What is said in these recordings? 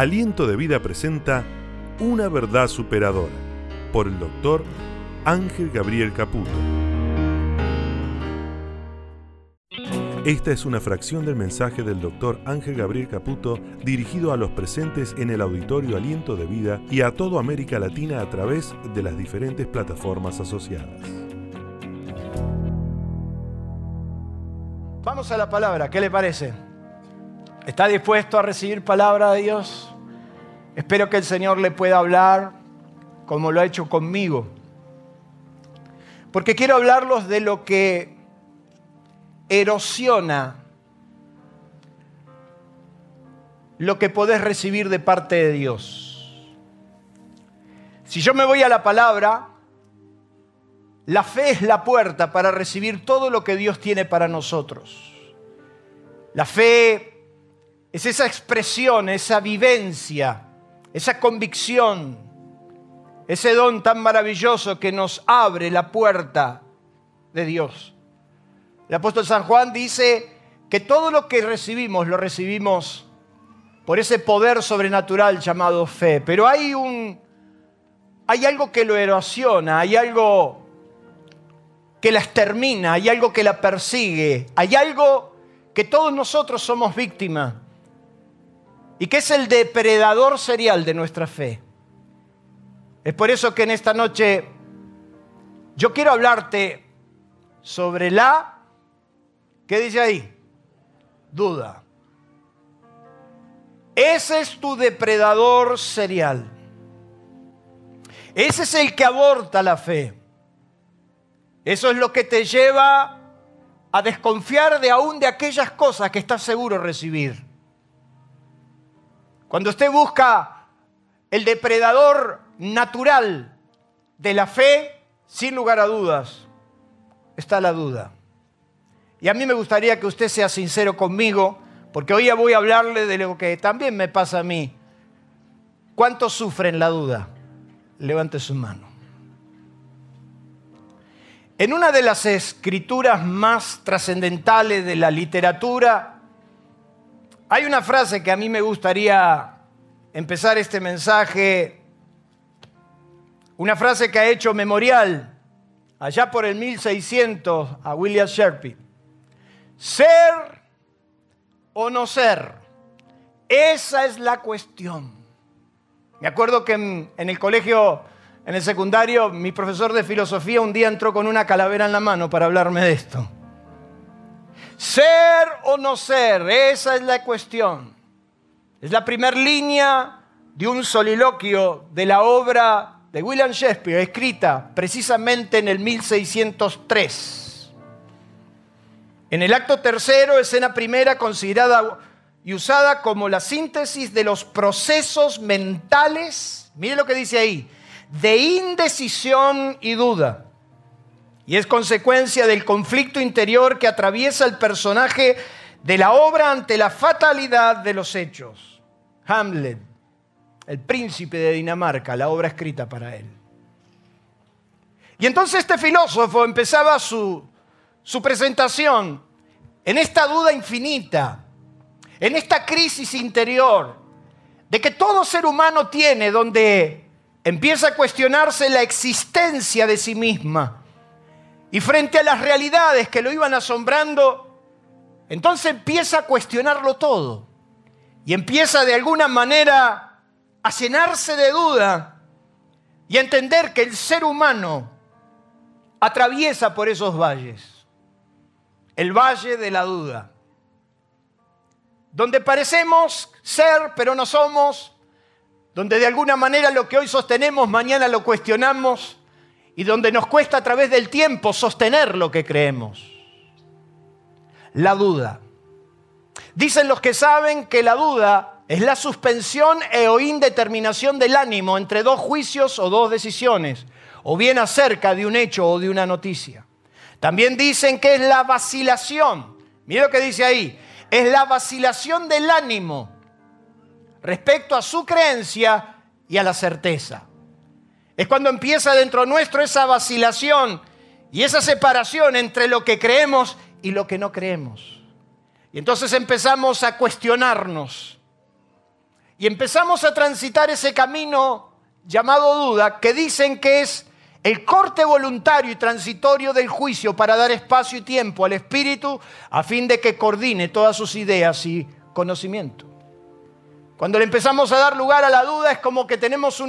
Aliento de Vida presenta Una verdad superadora por el doctor Ángel Gabriel Caputo. Esta es una fracción del mensaje del doctor Ángel Gabriel Caputo dirigido a los presentes en el auditorio Aliento de Vida y a toda América Latina a través de las diferentes plataformas asociadas. Vamos a la palabra, ¿qué le parece? ¿Está dispuesto a recibir palabra de Dios? Espero que el Señor le pueda hablar como lo ha hecho conmigo. Porque quiero hablarlos de lo que erosiona lo que podés recibir de parte de Dios. Si yo me voy a la palabra, la fe es la puerta para recibir todo lo que Dios tiene para nosotros. La fe es esa expresión, esa vivencia, esa convicción, ese don tan maravilloso que nos abre la puerta de Dios. El apóstol San Juan dice que todo lo que recibimos lo recibimos por ese poder sobrenatural llamado fe. Pero hay un hay algo que lo erosiona, hay algo que la extermina, hay algo que la persigue, hay algo que todos nosotros somos víctimas y que es el depredador serial de nuestra fe. Es por eso que en esta noche yo quiero hablarte sobre la ¿Qué dice ahí? Duda. Ese es tu depredador serial. Ese es el que aborta la fe. Eso es lo que te lleva a desconfiar de aún de aquellas cosas que estás seguro recibir. Cuando usted busca el depredador natural de la fe, sin lugar a dudas, está la duda. Y a mí me gustaría que usted sea sincero conmigo, porque hoy voy a hablarle de lo que también me pasa a mí. ¿Cuántos sufren la duda? Levante su mano. En una de las escrituras más trascendentales de la literatura, hay una frase que a mí me gustaría empezar este mensaje, una frase que ha hecho memorial allá por el 1600 a William Sherpy. Ser o no ser. Esa es la cuestión. Me acuerdo que en, el colegio, en el secundario, mi profesor de filosofía un día entró con una calavera en la mano para hablarme de esto. Ser o no ser, esa es la cuestión. Es la primera línea de un soliloquio de la obra de William Shakespeare, escrita precisamente en el 1603. En el acto tercero, escena primera, considerada y usada como la síntesis de los procesos mentales, mire lo que dice ahí, de indecisión y duda. Y es consecuencia del conflicto interior que atraviesa el personaje de la obra ante la fatalidad de los hechos. Hamlet, el príncipe de Dinamarca, la obra escrita para él. Y entonces este filósofo empezaba su, su presentación en esta duda infinita, en esta crisis interior de que todo ser humano tiene donde empieza a cuestionarse la existencia de sí misma y frente a las realidades que lo iban asombrando, entonces empieza a cuestionarlo todo. Y empieza de alguna manera a llenarse de duda y a entender que el ser humano atraviesa por esos valles. El valle de la duda, donde parecemos ser pero no somos, donde de alguna manera lo que hoy sostenemos mañana lo cuestionamos y donde nos cuesta a través del tiempo sostener lo que creemos. La duda. Dicen los que saben que la duda es la suspensión e o indeterminación del ánimo entre dos juicios o dos decisiones, o bien acerca de un hecho o de una noticia. También dicen que es la vacilación. Mira lo que dice ahí. Es la vacilación del ánimo respecto a su creencia y a la certeza. Es cuando empieza dentro nuestro esa vacilación y esa separación entre lo que creemos y lo que no creemos. Y entonces empezamos a cuestionarnos. y empezamos a transitar ese camino llamado duda, que dicen que es el corte voluntario y transitorio del juicio para dar espacio y tiempo al Espíritu a fin de que coordine todas sus ideas y conocimiento. Cuando le empezamos a dar lugar a la duda es como que tenemos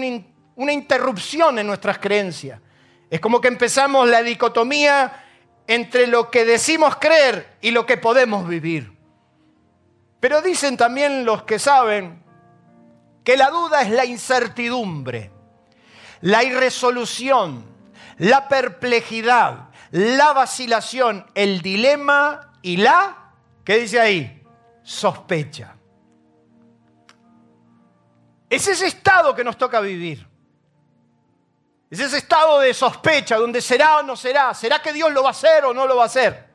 una interrupción en nuestras creencias. Es como que empezamos la dicotomía entre lo que decimos creer y lo que podemos vivir. Pero dicen también los que saben que la duda es la incertidumbre, la irresolución, la perplejidad, la vacilación, el dilema y la, ¿qué dice ahí? Sospecha. Es ese estado que nos toca vivir. Es ese estado de sospecha, donde será o no será. ¿Será que Dios lo va a hacer o no lo va a hacer?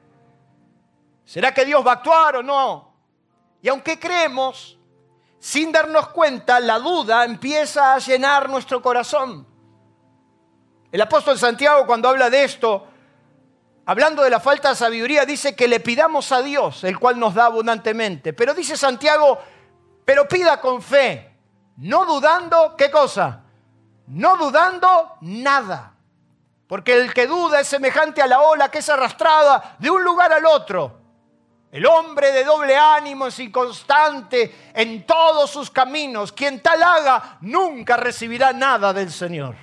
¿Será que Dios va a actuar o no? Y aunque creemos, sin darnos cuenta, la duda empieza a llenar nuestro corazón. El apóstol Santiago cuando habla de esto, hablando de la falta de sabiduría, dice que le pidamos a Dios, el cual nos da abundantemente. Pero dice Santiago, pero pida con fe, no dudando, ¿qué cosa? No dudando nada. Porque el que duda es semejante a la ola que es arrastrada de un lugar al otro. El hombre de doble ánimo es inconstante en todos sus caminos. Quien tal haga nunca recibirá nada del Señor.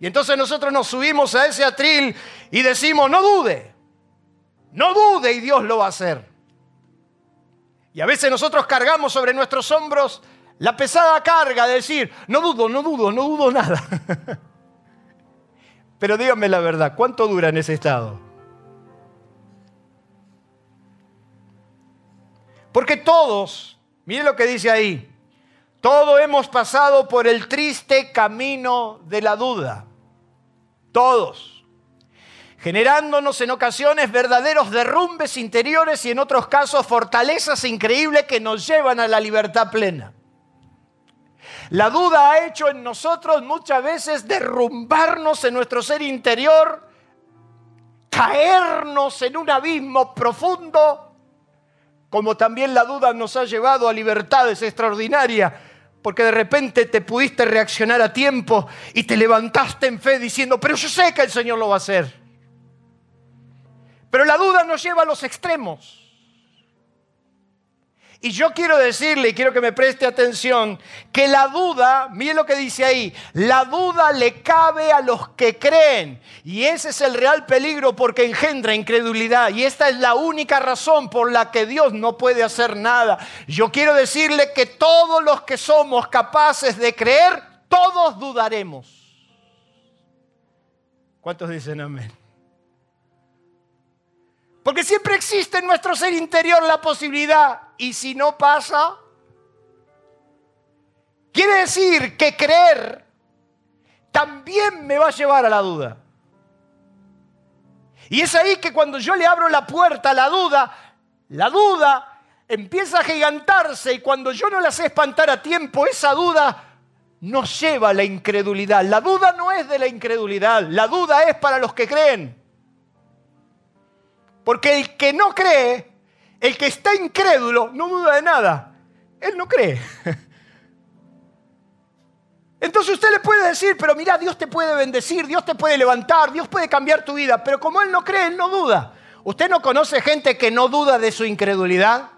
Y entonces nosotros nos subimos a ese atril y decimos, no dude, no dude y Dios lo va a hacer. Y a veces nosotros cargamos sobre nuestros hombros la pesada carga de decir, no dudo, no dudo, no dudo nada. Pero díganme la verdad, ¿cuánto dura en ese estado? Porque todos, miren lo que dice ahí, todos hemos pasado por el triste camino de la duda. Todos. Generándonos en ocasiones verdaderos derrumbes interiores y en otros casos fortalezas increíbles que nos llevan a la libertad plena. La duda ha hecho en nosotros muchas veces derrumbarnos en nuestro ser interior, caernos en un abismo profundo, como también la duda nos ha llevado a libertades extraordinarias, porque de repente te pudiste reaccionar a tiempo y te levantaste en fe diciendo, pero yo sé que el Señor lo va a hacer. Pero la duda nos lleva a los extremos. Y yo quiero decirle, y quiero que me preste atención, que la duda, mire lo que dice ahí, la duda le cabe a los que creen. Y ese es el real peligro porque engendra incredulidad. Y esta es la única razón por la que Dios no puede hacer nada. Yo quiero decirle que todos los que somos capaces de creer, todos dudaremos. ¿Cuántos dicen amén? Porque siempre existe en nuestro ser interior la posibilidad. ¿Y si no pasa? Quiere decir que creer también me va a llevar a la duda. Y es ahí que cuando yo le abro la puerta a la duda, la duda empieza a gigantarse y cuando yo no la sé espantar a tiempo, esa duda nos lleva a la incredulidad. La duda no es de la incredulidad, la duda es para los que creen. Porque el que no cree, el que está incrédulo, no duda de nada. Él no cree. Entonces usted le puede decir, pero mira, Dios te puede bendecir, Dios te puede levantar, Dios puede cambiar tu vida. Pero como él no cree, él no duda. ¿Usted no conoce gente que no duda de su incredulidad?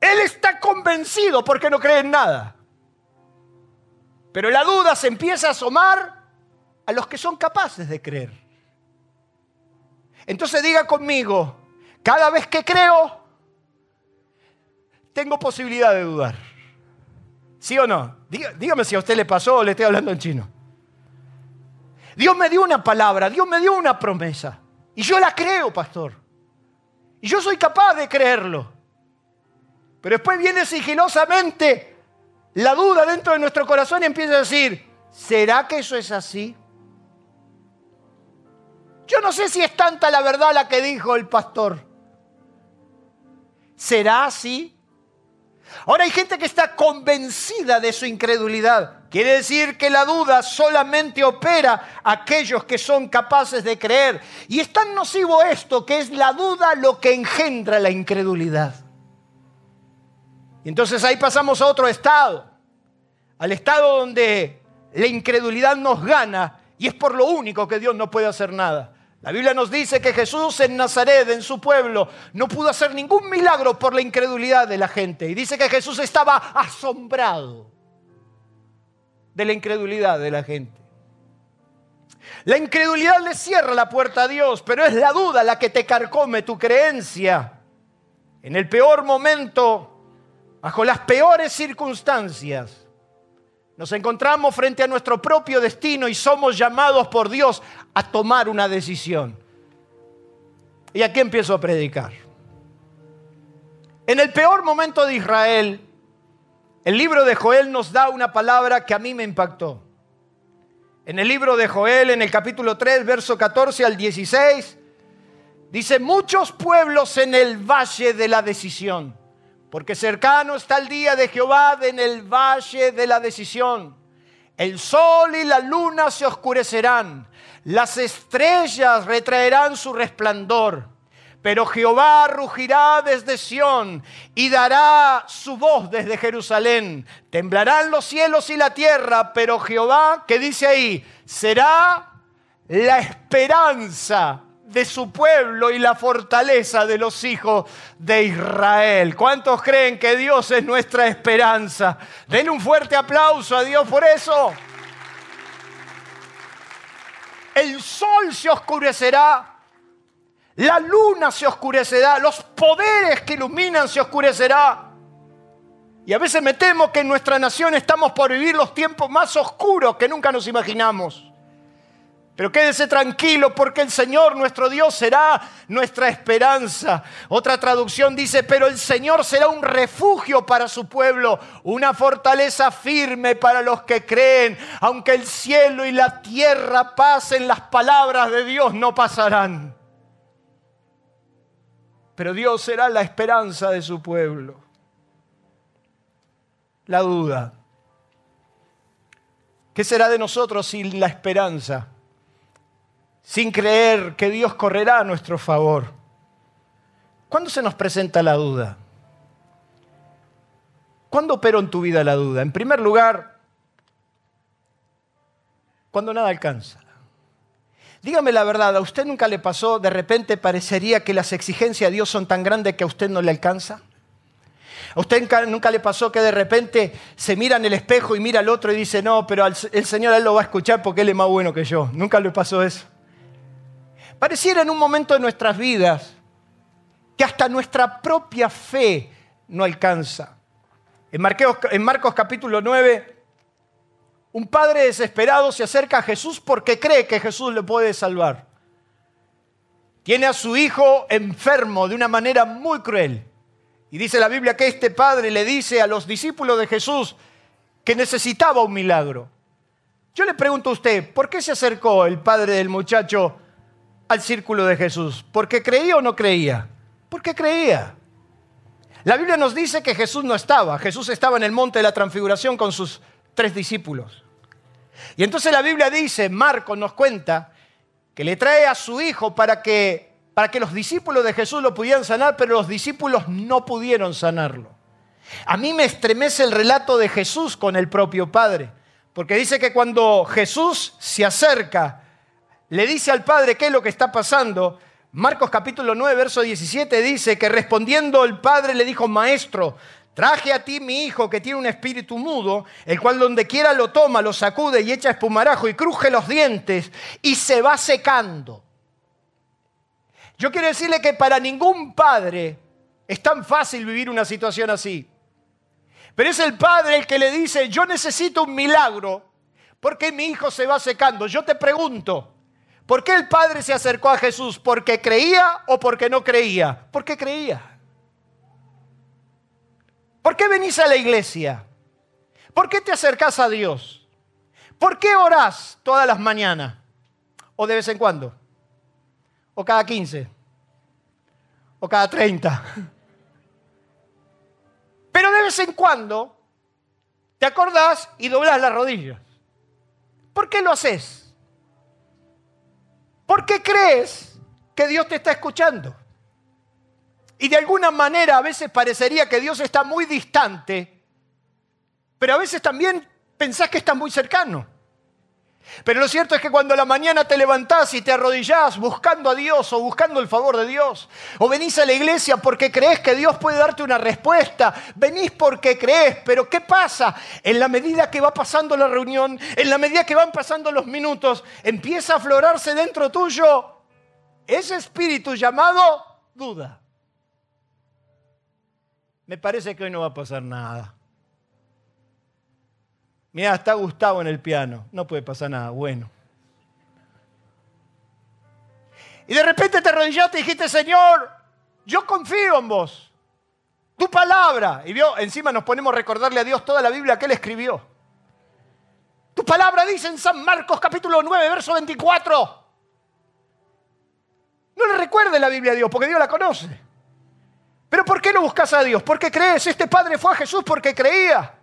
Él está convencido porque no cree en nada. Pero la duda se empieza a asomar a los que son capaces de creer. Entonces diga conmigo, cada vez que creo, tengo posibilidad de dudar. ¿Sí o no? dígame si a usted le pasó o le estoy hablando en chino. Dios me dio una palabra, Dios me dio una promesa. Y yo la creo, pastor. Y yo soy capaz de creerlo. Pero después viene sigilosamente la duda dentro de nuestro corazón y empieza a decir, ¿será que eso es así? Yo no sé si es tanta la verdad la que dijo el pastor. ¿Será así? Ahora hay gente que está convencida de su incredulidad. Quiere decir que la duda solamente opera a aquellos que son capaces de creer. Y es tan nocivo esto que es la duda lo que engendra la incredulidad. Y entonces ahí pasamos a otro estado, al estado donde la incredulidad nos gana y es por lo único que Dios no puede hacer nada. La Biblia nos dice que Jesús en Nazaret, en su pueblo, no pudo hacer ningún milagro por la incredulidad de la gente. Y dice que Jesús estaba asombrado de la incredulidad de la gente. La incredulidad le cierra la puerta a Dios, pero es la duda la que te carcome tu creencia. En el peor momento, bajo las peores circunstancias, nos encontramos frente a nuestro propio destino y somos llamados por Dios a tomar una decisión. Y aquí empiezo a predicar. En el peor momento de Israel, el libro de Joel nos da una palabra que a mí me impactó. En el libro de Joel, en el capítulo 3, verso 14 al 16, dice, muchos pueblos en el valle de la decisión porque cercano está el día de Jehová en el valle de la decisión. El sol y la luna se oscurecerán, las estrellas retraerán su resplandor. Pero Jehová rugirá desde Sión y dará su voz desde Jerusalén. Temblarán los cielos y la tierra, pero Jehová, que dice ahí, será la esperanza de su pueblo y la fortaleza de los hijos de Israel. ¿Cuántos creen que Dios es nuestra esperanza? Den un fuerte aplauso a Dios por eso. El sol se oscurecerá, la luna se oscurecerá, los poderes que iluminan se oscurecerá. Y a veces me temo que en nuestra nación estamos por vivir los tiempos más oscuros que nunca nos imaginamos. Pero quédese tranquilo porque el Señor nuestro Dios será nuestra esperanza. Otra traducción dice, pero el Señor será un refugio para su pueblo, una fortaleza firme para los que creen. Aunque el cielo y la tierra pasen, las palabras de Dios no pasarán. Pero Dios será la esperanza de su pueblo. La duda. ¿Qué será de nosotros sin la esperanza? Sin creer que Dios correrá a nuestro favor. ¿Cuándo se nos presenta la duda? ¿Cuándo operó en tu vida la duda? En primer lugar, cuando nada alcanza. Dígame la verdad, ¿a usted nunca le pasó, de repente parecería que las exigencias de Dios son tan grandes que a usted no le alcanza? ¿A usted nunca le pasó que de repente se mira en el espejo y mira al otro y dice, no, pero el Señor él lo va a escuchar porque Él es más bueno que yo? ¿Nunca le pasó eso? Pareciera en un momento de nuestras vidas que hasta nuestra propia fe no alcanza. En Marcos, capítulo 9, un padre desesperado se acerca a Jesús porque cree que Jesús le puede salvar. Tiene a su hijo enfermo de una manera muy cruel. Y dice la Biblia que este padre le dice a los discípulos de Jesús que necesitaba un milagro. Yo le pregunto a usted, ¿por qué se acercó el padre del muchacho al círculo de Jesús? ¿Porque creía o no creía? Porque creía. La Biblia nos dice que Jesús no estaba. Jesús estaba en el monte de la transfiguración con sus tres discípulos. Y entonces la Biblia dice, Marcos nos cuenta, que le trae a su hijo para que, para que los discípulos de Jesús lo pudieran sanar, pero los discípulos no pudieron sanarlo. A mí me estremece el relato de Jesús con el propio Padre, porque dice que cuando Jesús se acerca le dice al padre qué es lo que está pasando. Marcos capítulo 9, verso 17 dice que respondiendo el padre le dijo, maestro, traje a ti mi hijo que tiene un espíritu mudo, el cual donde quiera lo toma, lo sacude y echa espumarajo y cruje los dientes y se va secando. Yo quiero decirle que para ningún padre es tan fácil vivir una situación así. Pero es el padre el que le dice, yo necesito un milagro porque mi hijo se va secando. Yo te pregunto, ¿Por qué el Padre se acercó a Jesús? ¿Porque creía o porque no creía? Porque creía. ¿Por qué venís a la iglesia? ¿Por qué te acercás a Dios? ¿Por qué orás todas las mañanas? ¿O de vez en cuando? ¿O cada 15? ¿O cada 30? Pero de vez en cuando te acordás y doblás las rodillas. ¿Por qué lo haces? ¿Por qué crees que Dios te está escuchando? Y de alguna manera a veces parecería que Dios está muy distante, pero a veces también pensás que está muy cercano. Pero lo cierto es que cuando a la mañana te levantás y te arrodillás buscando a Dios o buscando el favor de Dios, o venís a la iglesia porque crees que Dios puede darte una respuesta, venís porque crees, pero ¿qué pasa? En la medida que va pasando la reunión, en la medida que van pasando los minutos, empieza a aflorarse dentro tuyo ese espíritu llamado duda. Me parece que hoy no va a pasar nada. Mira, está Gustavo en el piano. No puede pasar nada bueno. Y de repente te arrodillaste y dijiste, Señor, yo confío en vos. Tu palabra. Y vio, encima nos ponemos a recordarle a Dios toda la Biblia que Él escribió. Tu palabra dice en San Marcos capítulo 9, verso 24. No le recuerde la Biblia a Dios, porque Dios la conoce. Pero ¿por qué no buscas a Dios? Porque crees. Este padre fue a Jesús porque creía.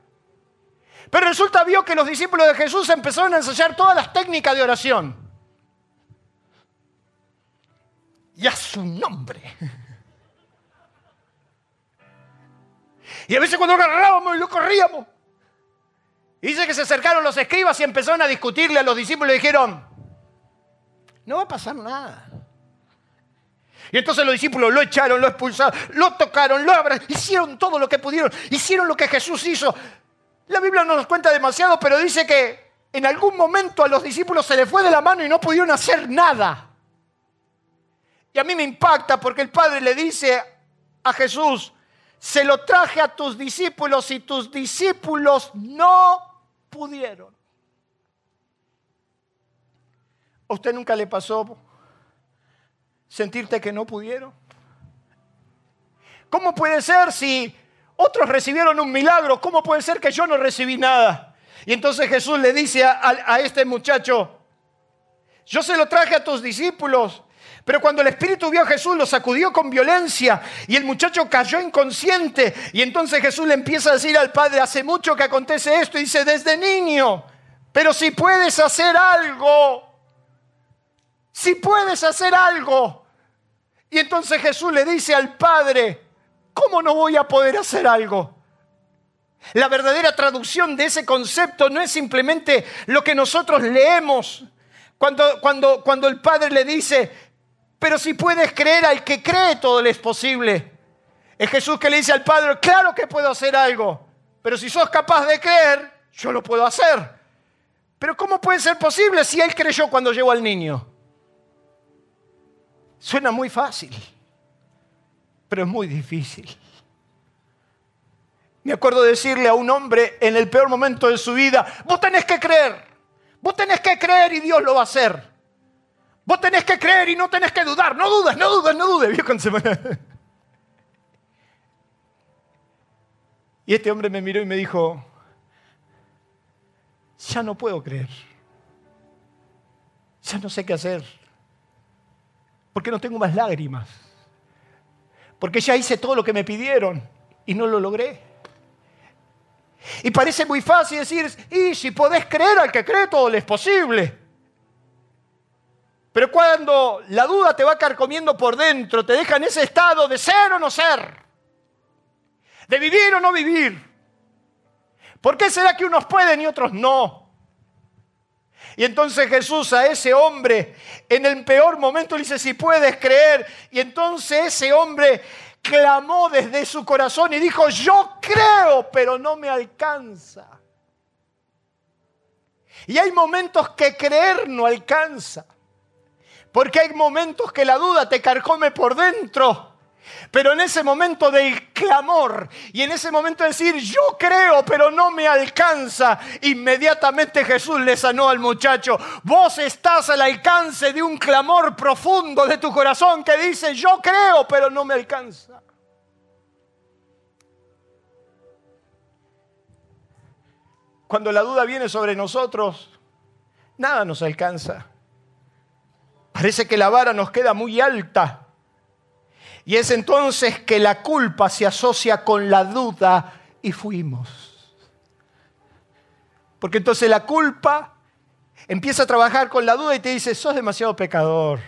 Pero resulta vio que los discípulos de Jesús empezaron a ensayar todas las técnicas de oración. Y a su nombre. Y a veces cuando agarrábamos y lo corríamos. dice que se acercaron los escribas y empezaron a discutirle a los discípulos y dijeron, no va a pasar nada. Y entonces los discípulos lo echaron, lo expulsaron, lo tocaron, lo abrazaron, hicieron todo lo que pudieron, hicieron lo que Jesús hizo. La Biblia no nos cuenta demasiado, pero dice que en algún momento a los discípulos se les fue de la mano y no pudieron hacer nada. Y a mí me impacta porque el Padre le dice a Jesús, se lo traje a tus discípulos y tus discípulos no pudieron. ¿A usted nunca le pasó sentirte que no pudieron? ¿Cómo puede ser si otros recibieron un milagro, ¿cómo puede ser que yo no recibí nada? Y entonces Jesús le dice a, este muchacho, yo se lo traje a tus discípulos, pero cuando el Espíritu vio a Jesús, lo sacudió con violencia y el muchacho cayó inconsciente. Y entonces Jesús le empieza a decir al Padre, hace mucho que acontece esto, y dice, desde niño, pero si puedes hacer algo, si puedes hacer algo. Y entonces Jesús le dice al Padre, ¿cómo no voy a poder hacer algo? La verdadera traducción de ese concepto no es simplemente lo que nosotros leemos cuando, cuando, cuando el Padre le dice, pero si puedes creer al que cree, todo le es posible. Es Jesús que le dice al Padre, claro que puedo hacer algo, pero si sos capaz de creer, yo lo puedo hacer. Pero ¿cómo puede ser posible si Él creyó cuando llegó al niño? Suena muy fácil pero es muy difícil. Me acuerdo decirle a un hombre en el peor momento de su vida, vos tenés que creer, vos tenés que creer y Dios lo va a hacer. Vos tenés que creer y no tenés que dudar, no dudes, no dudes, no dudes. Y este hombre me miró y me dijo, ya no puedo creer, ya no sé qué hacer, porque no tengo más lágrimas porque ya hice todo lo que me pidieron y no lo logré. Y parece muy fácil decir, y si podés creer al que cree, todo le es posible. Pero cuando la duda te va carcomiendo por dentro, te deja en ese estado de ser o no ser, de vivir o no vivir. ¿Por qué será que unos pueden y otros no? Y entonces Jesús a ese hombre en el peor momento le dice, si puedes creer. Y entonces ese hombre clamó desde su corazón y dijo, yo creo, pero no me alcanza. Y hay momentos que creer no alcanza. Porque hay momentos que la duda te carcome por dentro. Pero en ese momento del clamor y en ese momento de decir, yo creo, pero no me alcanza, inmediatamente Jesús le sanó al muchacho. Vos estás al alcance de un clamor profundo de tu corazón que dice, yo creo, pero no me alcanza. Cuando la duda viene sobre nosotros, nada nos alcanza. Parece que la vara nos queda muy alta y es entonces que la culpa se asocia con la duda y fuimos. Porque entonces la culpa empieza a trabajar con la duda y te dice, sos demasiado pecador,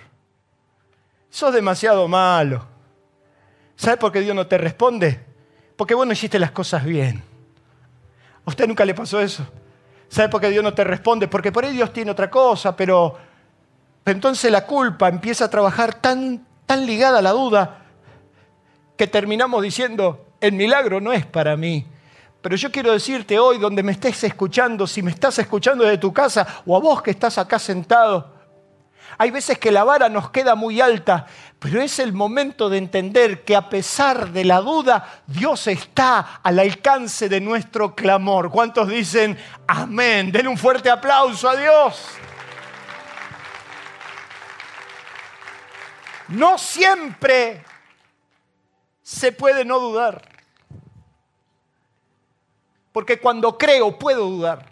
sos demasiado malo, ¿Sabe por qué Dios no te responde? Porque vos no hiciste las cosas bien. ¿A usted nunca le pasó eso? ¿Sabe por qué Dios no te responde? Porque por ahí Dios tiene otra cosa, pero, entonces la culpa empieza a trabajar tan, tan ligada a la duda que terminamos diciendo, el milagro no es para mí. Pero yo quiero decirte hoy, donde me estés escuchando, si me estás escuchando desde tu casa o a vos que estás acá sentado, hay veces que la vara nos queda muy alta, pero es el momento de entender que a pesar de la duda, Dios está al alcance de nuestro clamor. ¿Cuántos dicen amén? Den un fuerte aplauso a Dios. No siempre se puede no dudar. Porque cuando creo puedo dudar.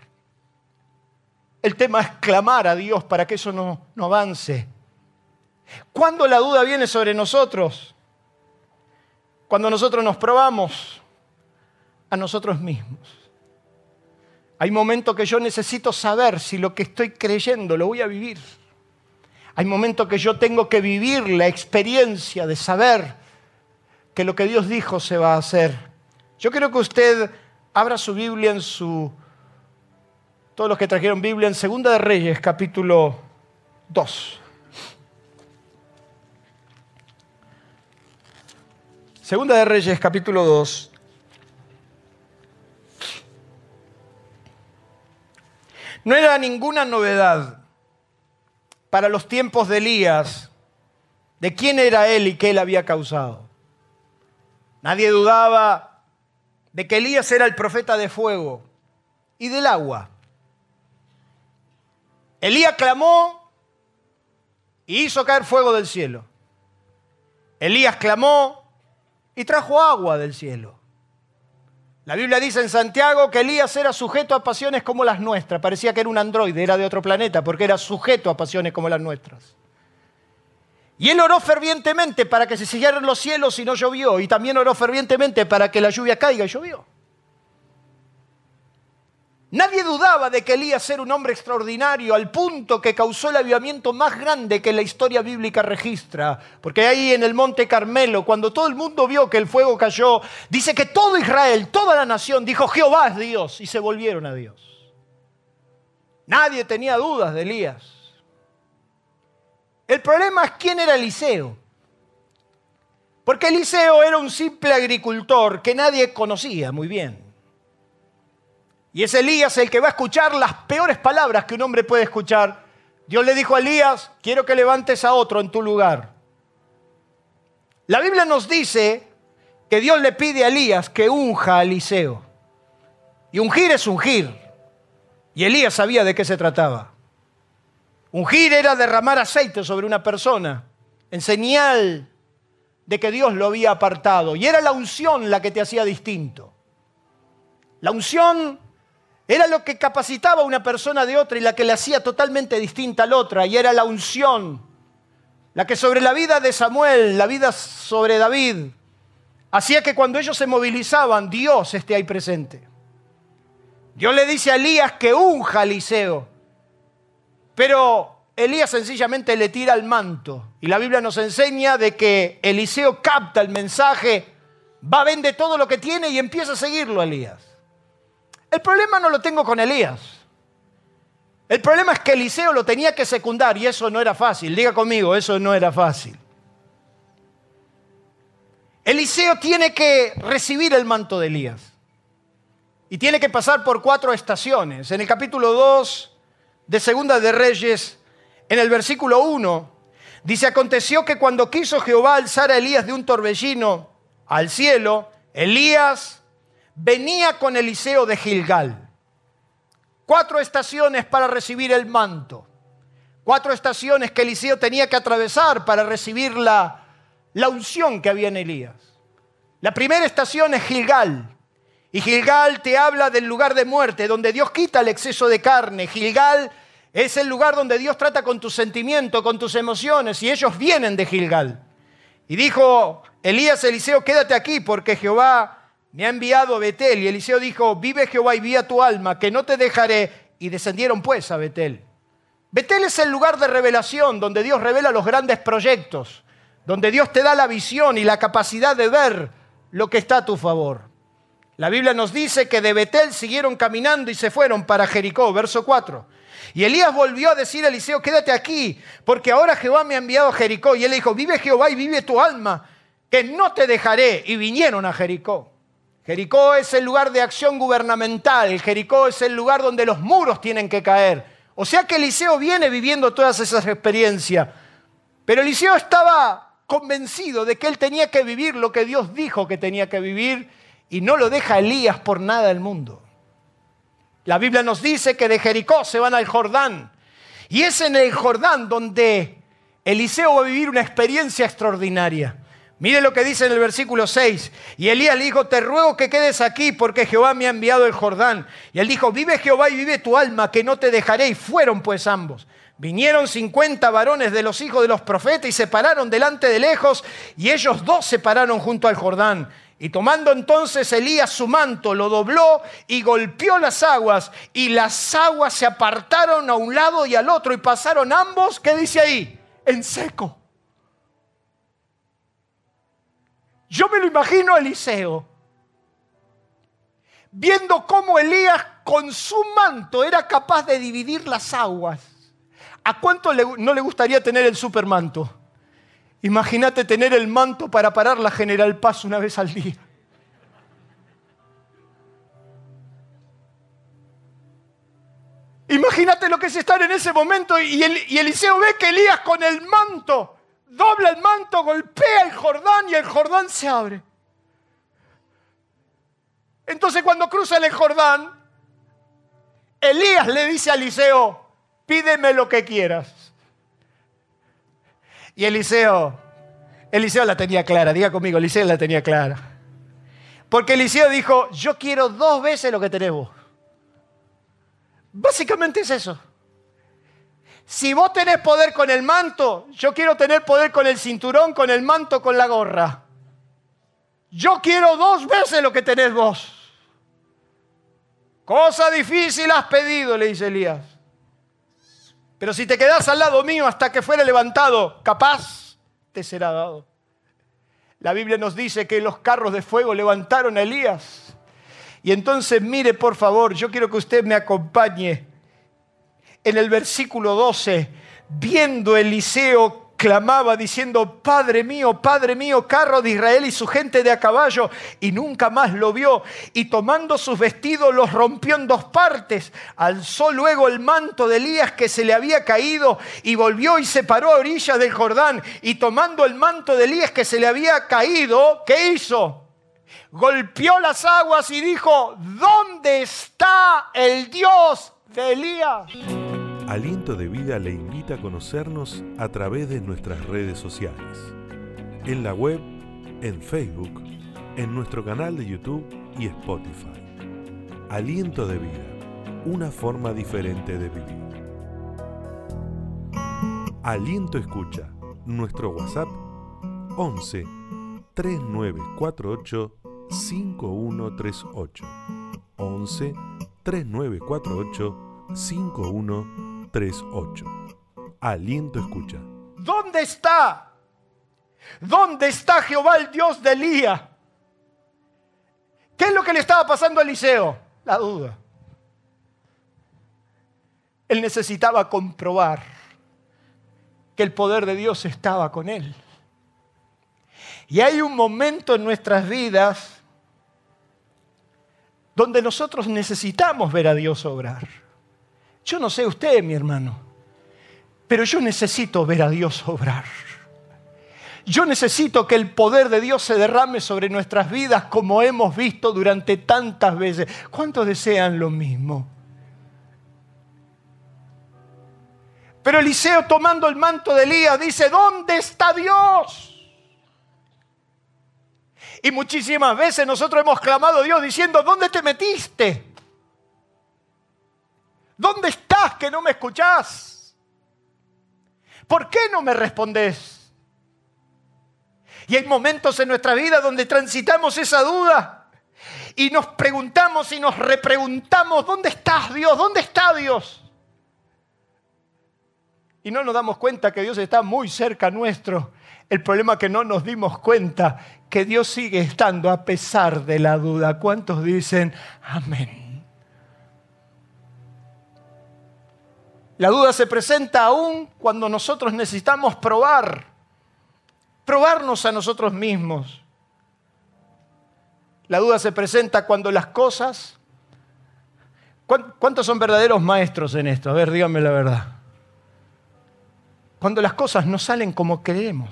El tema es clamar a Dios para que eso no, no avance. ¿Cuándo la duda viene sobre nosotros? Cuando nosotros nos probamos a nosotros mismos. Hay momentos que yo necesito saber si lo que estoy creyendo lo voy a vivir. Hay momentos que yo tengo que vivir la experiencia de saber que lo que Dios dijo se va a hacer. Yo quiero que usted abra su Biblia en su todos los que trajeron Biblia en Segunda de Reyes, capítulo 2. Segunda de Reyes, capítulo 2. No era ninguna novedad para los tiempos de Elías de quién era él y qué él había causado. Nadie dudaba de que Elías era el profeta de fuego y del agua. Elías clamó y hizo caer fuego del cielo. Elías clamó y trajo agua del cielo. La Biblia dice en Santiago que Elías era sujeto a pasiones como las nuestras. Parecía que era un androide, era de otro planeta, porque era sujeto a pasiones como las nuestras. Y él oró fervientemente para que se siguieran los cielos y no llovió. Y también oró fervientemente para que la lluvia caiga y llovió. Nadie dudaba de que Elías era un hombre extraordinario al punto que causó el avivamiento más grande que la historia bíblica registra. Porque ahí en el monte Carmelo, cuando todo el mundo vio que el fuego cayó, dice que todo Israel, toda la nación dijo Jehová es Dios y se volvieron a Dios. Nadie tenía dudas de Elías. El problema es quién era Eliseo. Porque Eliseo era un simple agricultor que nadie conocía muy bien. Y es Elías el que va a escuchar las peores palabras que un hombre puede escuchar. Dios le dijo a Elías, quiero que levantes a otro en tu lugar. La Biblia nos dice que Dios le pide a Elías que unja a Eliseo. Y ungir es ungir. Y Elías sabía de qué se trataba. Ungir era derramar aceite sobre una persona en señal de que Dios lo había apartado. Y era la unción la que te hacía distinto. La unción era lo que capacitaba a una persona de otra y la que le hacía totalmente distinta a la otra, y era la unción, la que sobre la vida de Samuel, la vida sobre David, hacía que cuando ellos se movilizaban, Dios esté ahí presente. Dios le dice a Elías que unja a Eliseo, pero Elías sencillamente le tira el manto, y la Biblia nos enseña de que Eliseo capta el mensaje, va, vende todo lo que tiene y empieza a seguirlo a Elías. El problema no lo tengo con Elías. El problema es que Eliseo lo tenía que secundar y eso no era fácil. Diga conmigo, eso no era fácil. Eliseo tiene que recibir el manto de Elías y tiene que pasar por cuatro estaciones. En el capítulo 2 de Segunda de Reyes, en el versículo 1, dice, aconteció que cuando quiso Jehová alzar a Elías de un torbellino al cielo, Elías venía con Eliseo de Gilgal. Cuatro estaciones para recibir el manto. Cuatro estaciones que Eliseo tenía que atravesar para recibir la, la unción que había en Elías. La primera estación es Gilgal. Y Gilgal te habla del lugar de muerte, donde Dios quita el exceso de carne. Gilgal es el lugar donde Dios trata con tus sentimientos, con tus emociones, y ellos vienen de Gilgal. Y dijo Elías Eliseo, quédate aquí, porque Jehová me ha enviado a Betel. Y Eliseo dijo, vive Jehová y vía tu alma, que no te dejaré. Y descendieron pues a Betel. Betel es el lugar de revelación, donde Dios revela los grandes proyectos, donde Dios te da la visión y la capacidad de ver lo que está a tu favor. La Biblia nos dice que de Betel siguieron caminando y se fueron para Jericó, verso 4. Y Elías volvió a decir a Eliseo, quédate aquí, porque ahora Jehová me ha enviado a Jericó. Y él dijo, vive Jehová y vive tu alma, que no te dejaré. Y vinieron a Jericó. Jericó es el lugar de acción gubernamental, Jericó es el lugar donde los muros tienen que caer. O sea que Eliseo viene viviendo todas esas experiencias. Pero Eliseo estaba convencido de que él tenía que vivir lo que Dios dijo que tenía que vivir y no lo deja Elías por nada del mundo. La Biblia nos dice que de Jericó se van al Jordán. Y es en el Jordán donde Eliseo va a vivir una experiencia extraordinaria. Mire lo que dice en el versículo 6. Y Elías le dijo, te ruego que quedes aquí porque Jehová me ha enviado el Jordán. Y él dijo, vive Jehová y vive tu alma, que no te dejaré. Y fueron pues ambos. Vinieron 50 varones de los hijos de los profetas y se pararon delante de lejos y ellos dos se pararon junto al Jordán. Y tomando entonces Elías su manto, lo dobló y golpeó las aguas, y las aguas se apartaron a un lado y al otro, y pasaron ambos, ¿qué dice ahí? En seco. Yo me lo imagino a Eliseo, viendo cómo Elías con su manto era capaz de dividir las aguas. ¿A cuánto no le gustaría tener el supermanto? Imagínate tener el manto para parar la General Paz una vez al día. Imagínate lo que es estar en ese momento y, Eliseo ve que Elías con el manto dobla el manto, golpea el Jordán y el Jordán se abre. Entonces cuando cruza el Jordán, Elías le dice a Eliseo, pídeme lo que quieras. Y Eliseo, Eliseo la tenía clara, diga conmigo, Eliseo la tenía clara. Porque Eliseo dijo, yo quiero dos veces lo que tenés vos. Básicamente es eso. Si vos tenés poder con el manto, yo quiero tener poder con el cinturón, con el manto, con la gorra. Yo quiero dos veces lo que tenés vos. Cosa difícil has pedido, le dice Elías. Pero si te quedas al lado mío hasta que fuera levantado, capaz te será dado. La Biblia nos dice que los carros de fuego levantaron a Elías. Y entonces mire, por favor, yo quiero que usted me acompañe en el versículo 12, viendo Eliseo clamaba diciendo, Padre mío, Padre mío, carro de Israel y su gente de a caballo, y nunca más lo vio, y tomando sus vestidos los rompió en dos partes, alzó luego el manto de Elías que se le había caído, y volvió y se paró a orilla del Jordán, y tomando el manto de Elías que se le había caído, ¿qué hizo? Golpeó las aguas y dijo, ¿dónde está el Dios de Elías? Aliento de Vida le invita a conocernos a través de nuestras redes sociales. En la web, en Facebook, en nuestro canal de YouTube y Spotify. Aliento de Vida, una forma diferente de vivir. Aliento Escucha, nuestro WhatsApp 11 3948 5138. 11 3948 5138. 3.8. Aliento escucha. ¿Dónde está? ¿Dónde está Jehová el Dios de Elías? ¿Qué es lo que le estaba pasando a Eliseo? La duda. Él necesitaba comprobar que el poder de Dios estaba con él. Y hay un momento en nuestras vidas donde nosotros necesitamos ver a Dios obrar. Yo no sé usted, mi hermano, pero yo necesito ver a Dios obrar. Yo necesito que el poder de Dios se derrame sobre nuestras vidas como hemos visto durante tantas veces. ¿Cuántos desean lo mismo? Pero Eliseo tomando el manto de Elías dice, ¿dónde está Dios? Y muchísimas veces nosotros hemos clamado a Dios diciendo, ¿dónde te metiste? ¿Dónde estás que no me escuchás? ¿Por qué no me respondes? Y hay momentos en nuestra vida donde transitamos esa duda y nos preguntamos y nos repreguntamos, ¿dónde estás Dios? ¿Dónde está Dios? Y no nos damos cuenta que Dios está muy cerca nuestro El problema es que no nos dimos cuenta que Dios sigue estando a pesar de la duda. ¿Cuántos dicen amén? La duda se presenta aún cuando nosotros necesitamos probar, probarnos a nosotros mismos. La duda se presenta cuando las cosas... ¿Cuántos son verdaderos maestros en esto? A ver, díganme la verdad. Cuando las cosas no salen como queremos.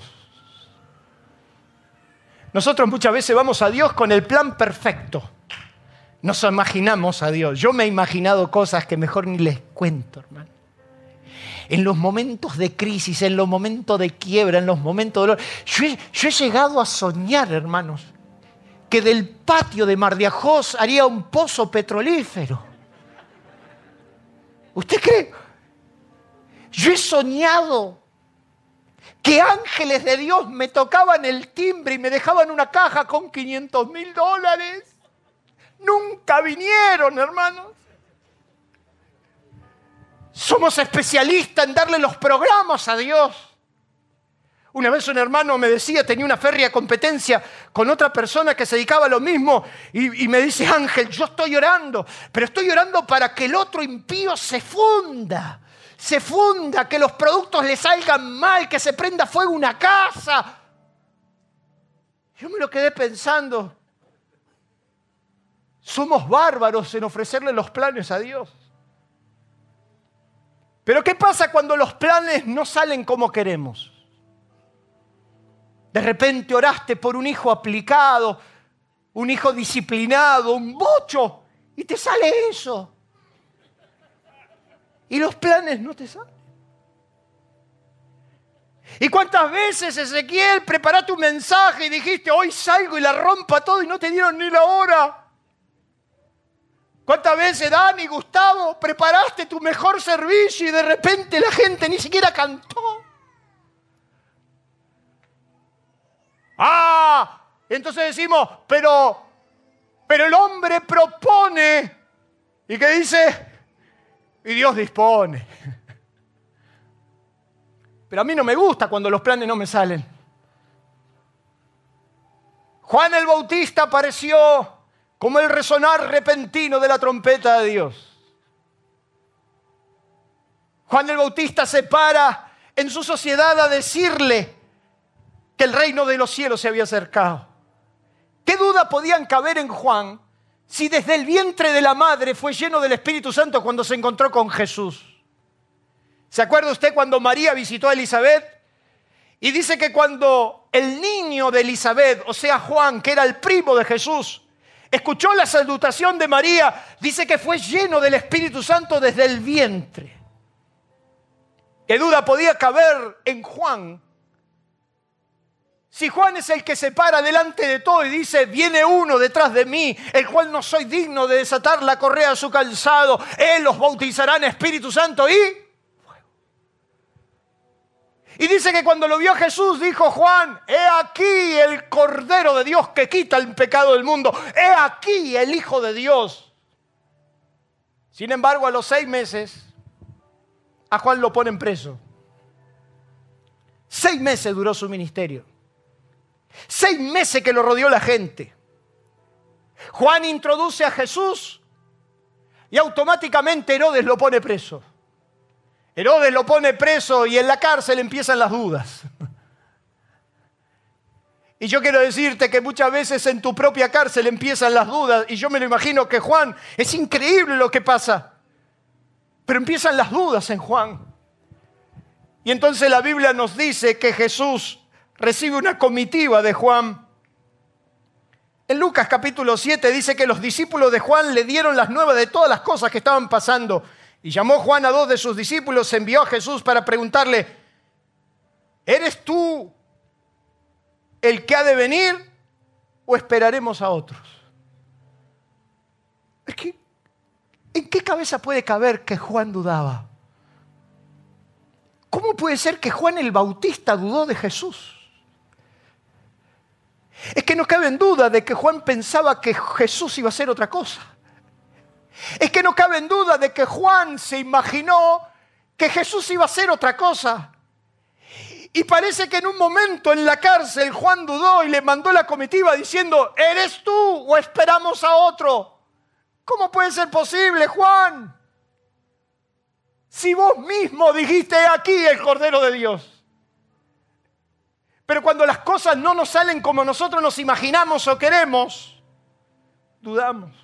Nosotros muchas veces vamos a Dios con el plan perfecto. Nos imaginamos a Dios. Yo me he imaginado cosas que mejor ni les cuento, hermano. En los momentos de crisis, en los momentos de quiebra, en los momentos de dolor. Yo he, llegado a soñar, hermanos, que del patio de Mar de Ajós haría un pozo petrolífero. ¿Usted cree? Yo he soñado que ángeles de Dios me tocaban el timbre y me dejaban una caja con 500 mil dólares. Nunca vinieron, hermanos. Somos especialistas en darle los programas a Dios. Una vez un hermano me decía, tenía una férrea competencia con otra persona que se dedicaba a lo mismo y, y, me dice, Ángel, yo estoy orando, pero estoy orando para que el otro impío se funda, se funda, que los productos le salgan mal, que se prenda fuego una casa. Yo me lo quedé pensando, somos bárbaros en ofrecerle los planes a Dios. Pero ¿qué pasa cuando los planes no salen como queremos? De repente oraste por un hijo aplicado, un hijo disciplinado, un bocho, y te sale eso. Y los planes no te salen. ¿Y cuántas veces, Ezequiel, preparaste un mensaje y dijiste, hoy salgo y la rompa todo y no te dieron ni la hora? ¿Cuántas veces, Dani, Gustavo, preparaste tu mejor servicio y de repente la gente ni siquiera cantó? Ah, entonces decimos, pero, pero el hombre propone. ¿Y qué dice? Y Dios dispone. Pero a mí no me gusta cuando los planes no me salen. Juan el Bautista apareció como el resonar repentino de la trompeta de Dios. Juan el Bautista se para en su sociedad a decirle, que el reino de los cielos se había acercado. ¿Qué duda podían caber en Juan si desde el vientre de la madre fue lleno del Espíritu Santo cuando se encontró con Jesús? ¿Se acuerda usted cuando María visitó a Elizabeth? Y dice que cuando el niño de Elizabeth, o sea Juan, que era el primo de Jesús, escuchó la salutación de María, dice que fue lleno del Espíritu Santo desde el vientre. ¿Qué duda podía caber en Juan si Juan es el que se para delante de todo y dice, viene uno detrás de mí, el cual no soy digno de desatar la correa de su calzado, él los bautizará en Espíritu Santo y Y dice que cuando lo vio Jesús dijo Juan, he aquí el Cordero de Dios que quita el pecado del mundo, he aquí el Hijo de Dios. Sin embargo, a los seis meses, a Juan lo ponen preso. Seis meses duró su ministerio. Seis meses que lo rodeó la gente. Juan introduce a Jesús y automáticamente Herodes lo pone preso. Herodes lo pone preso y en la cárcel empiezan las dudas. Y yo quiero decirte que muchas veces en tu propia cárcel empiezan las dudas. Y yo me lo imagino que Juan, es increíble lo que pasa. Pero empiezan las dudas en Juan. Y entonces la Biblia nos dice que Jesús recibe una comitiva de Juan. En Lucas capítulo 7 dice que los discípulos de Juan le dieron las nuevas de todas las cosas que estaban pasando. Y llamó Juan a dos de sus discípulos, envió a Jesús para preguntarle, ¿eres tú el que ha de venir o esperaremos a otros? ¿En qué cabeza puede caber que Juan dudaba? ¿Cómo puede ser que Juan el Bautista dudó de Jesús? Es que no cabe en duda de que Juan pensaba que Jesús iba a ser otra cosa. Es que no cabe en duda de que Juan se imaginó que Jesús iba a ser otra cosa. Y parece que en un momento en la cárcel Juan dudó y le mandó la comitiva diciendo, ¿eres tú o esperamos a otro? ¿Cómo puede ser posible, Juan? Si vos mismo dijiste aquí el Cordero de Dios. Pero cuando las cosas no nos salen como nosotros nos imaginamos o queremos, dudamos.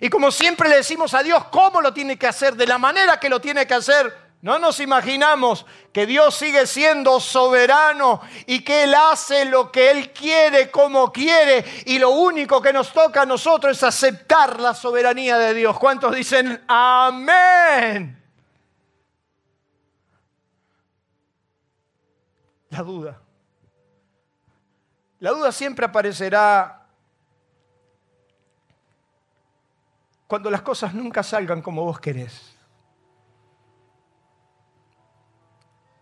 Y como siempre le decimos a Dios cómo lo tiene que hacer, de la manera que lo tiene que hacer, no nos imaginamos que Dios sigue siendo soberano y que Él hace lo que Él quiere, como quiere, y lo único que nos toca a nosotros es aceptar la soberanía de Dios. ¿Cuántos dicen amén? La duda. La duda siempre aparecerá cuando las cosas nunca salgan como vos querés.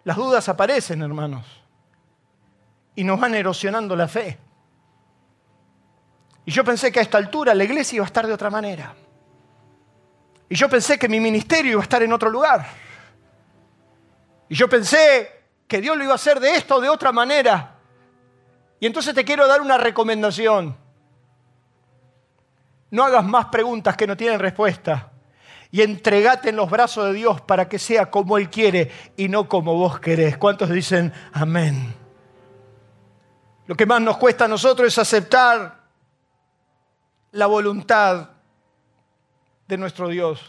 Las dudas aparecen, hermanos, y nos van erosionando la fe. Y yo pensé que a esta altura la iglesia iba a estar de otra manera. Y yo pensé que mi ministerio iba a estar en otro lugar. Y yo pensé que Dios lo iba a hacer de esta o de otra manera. Y entonces te quiero dar una recomendación. No hagas más preguntas que no tienen respuesta y entregate en los brazos de Dios para que sea como Él quiere y no como vos querés. ¿Cuántos dicen amén? Lo que más nos cuesta a nosotros es aceptar la voluntad de nuestro Dios.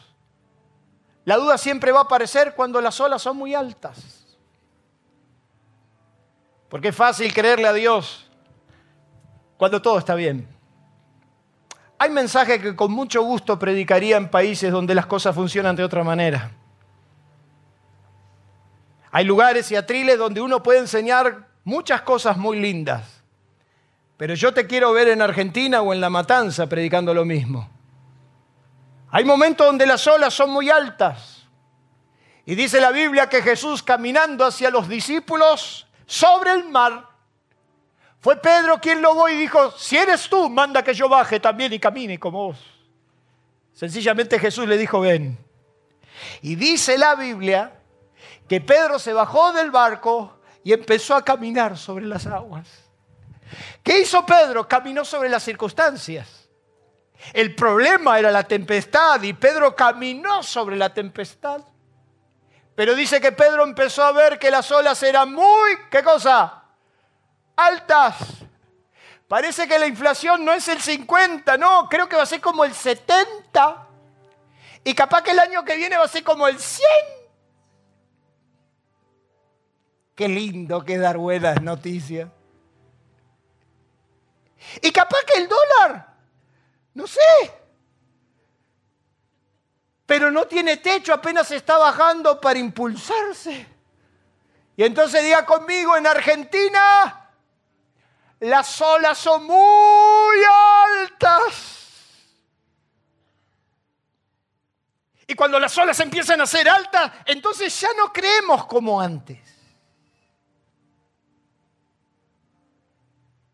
La duda siempre va a aparecer cuando las olas son muy altas. Porque es fácil creerle a Dios cuando todo está bien. Hay mensajes que con mucho gusto predicaría en países donde las cosas funcionan de otra manera. Hay lugares y atriles donde uno puede enseñar muchas cosas muy lindas. Pero yo te quiero ver en Argentina o en La Matanza predicando lo mismo. Hay momentos donde las olas son muy altas. Y dice la Biblia que Jesús caminando hacia los discípulos sobre el mar fue Pedro quien lo vio y dijo, si eres tú, manda que yo baje también y camine como vos. Sencillamente Jesús le dijo, ven. Y dice la Biblia que Pedro se bajó del barco y empezó a caminar sobre las aguas. ¿Qué hizo Pedro? Caminó sobre las circunstancias. El problema era la tempestad y Pedro caminó sobre la tempestad. Pero dice que Pedro empezó a ver que las olas eran muy, ¿qué cosa? Altas. Parece que la inflación no es el 50, no, creo que va a ser como el 70. Y capaz que el año que viene va a ser como el 100. Qué lindo que dar buenas noticias. Y capaz que el dólar, no sé, pero no tiene techo, apenas está bajando para impulsarse. Y entonces diga conmigo, en Argentina las olas son muy altas. Y cuando las olas empiezan a ser altas, entonces ya no creemos como antes.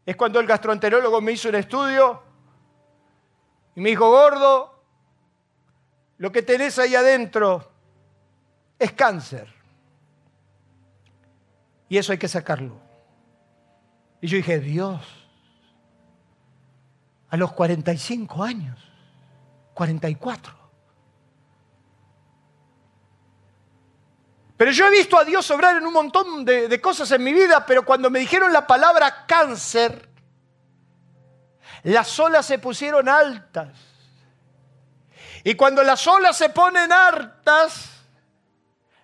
Es cuando el gastroenterólogo me hizo un estudio y me dijo, gordo, lo que tenés ahí adentro es cáncer. Y eso hay que sacarlo. Y yo dije, Dios, a los 45 años, 44. Pero yo he visto a Dios obrar en un montón de, de, cosas en mi vida, pero cuando me dijeron la palabra cáncer, las olas se pusieron altas. Y cuando las olas se ponen altas,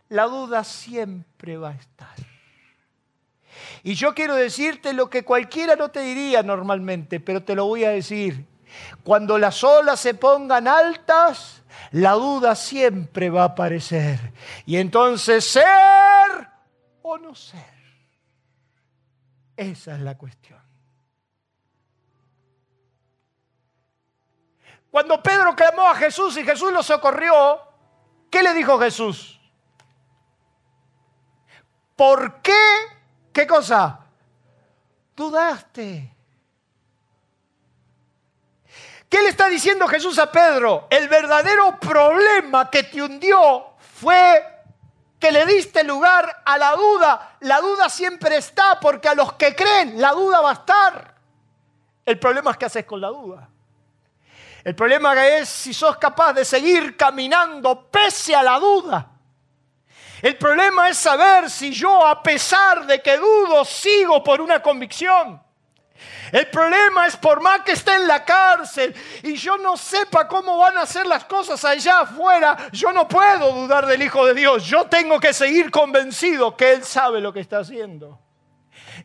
la duda siempre va a estar. Y yo quiero decirte lo que cualquiera no te diría normalmente, pero te lo voy a decir. Cuando las olas se pongan altas, la duda siempre va a aparecer. Y entonces ser o no ser. Esa es la cuestión. Cuando Pedro clamó a Jesús y Jesús lo socorrió, ¿qué le dijo Jesús? ¿Por qué ¿Qué cosa? Dudaste. ¿Qué le está diciendo Jesús a Pedro? El verdadero problema que te hundió fue que le diste lugar a la duda. La duda siempre está porque a los que creen la duda va a estar. El problema es qué haces con la duda. El problema es si sos capaz de seguir caminando pese a la duda. El problema es saber si yo, a pesar de que dudo, sigo por una convicción. El problema es por más que esté en la cárcel y yo no sepa cómo van a ser las cosas allá afuera, yo no puedo dudar del Hijo de Dios. Yo tengo que seguir convencido que Él sabe lo que está haciendo.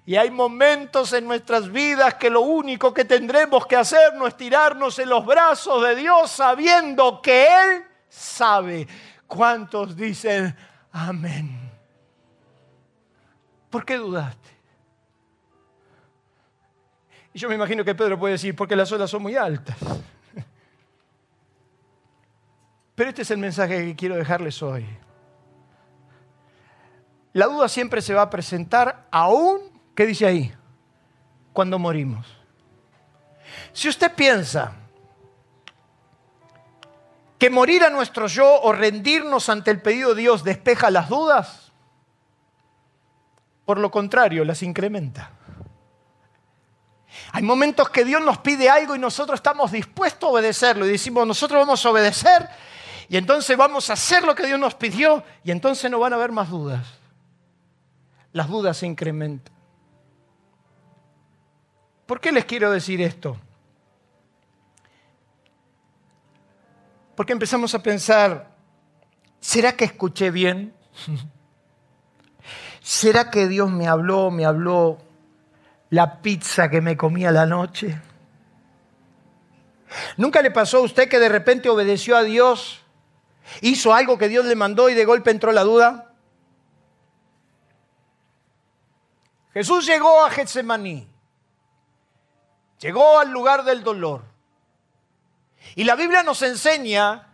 Y hay momentos en nuestras vidas que lo único que tendremos que hacer no es tirarnos en los brazos de Dios sabiendo que Él sabe. ¿Cuántos dicen amén? ¿Por qué dudaste? Y yo me imagino que Pedro puede decir, porque las olas son muy altas. Pero este es el mensaje que quiero dejarles hoy. La duda siempre se va a presentar aún, ¿qué dice ahí? Cuando morimos. Si usted piensa que morir a nuestro yo o rendirnos ante el pedido de Dios despeja las dudas, por lo contrario, las incrementa. Hay momentos que Dios nos pide algo y nosotros estamos dispuestos a obedecerlo y decimos, nosotros vamos a obedecer y entonces vamos a hacer lo que Dios nos pidió y entonces no van a haber más dudas. Las dudas se incrementan. ¿Por qué les quiero decir esto? Porque empezamos a pensar, ¿será que escuché bien? ¿Será que Dios me habló, me habló la pizza que me comía la noche? ¿Nunca le pasó a usted que de repente obedeció a Dios, hizo algo que Dios le mandó y de golpe entró la duda? Jesús llegó a Getsemaní, llegó al lugar del dolor. Y la Biblia nos enseña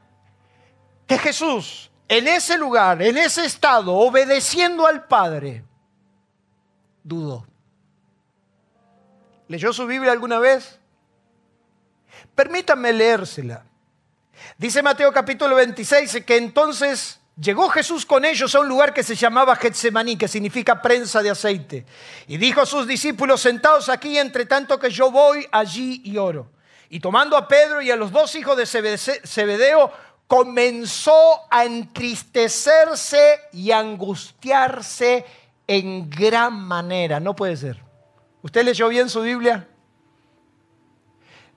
que Jesús, en ese lugar, en ese estado, obedeciendo al Padre, dudó. ¿Leyó su Biblia alguna vez? Permítanme leérsela. Dice Mateo capítulo 26 que entonces llegó Jesús con ellos a un lugar que se llamaba Getsemaní, que significa prensa de aceite. Y dijo a sus discípulos, sentados aquí entre tanto que yo voy allí y oro. Y tomando a Pedro y a los dos hijos de Zebedeo, comenzó a entristecerse y angustiarse en gran manera. No puede ser. ¿Usted leyó bien su Biblia?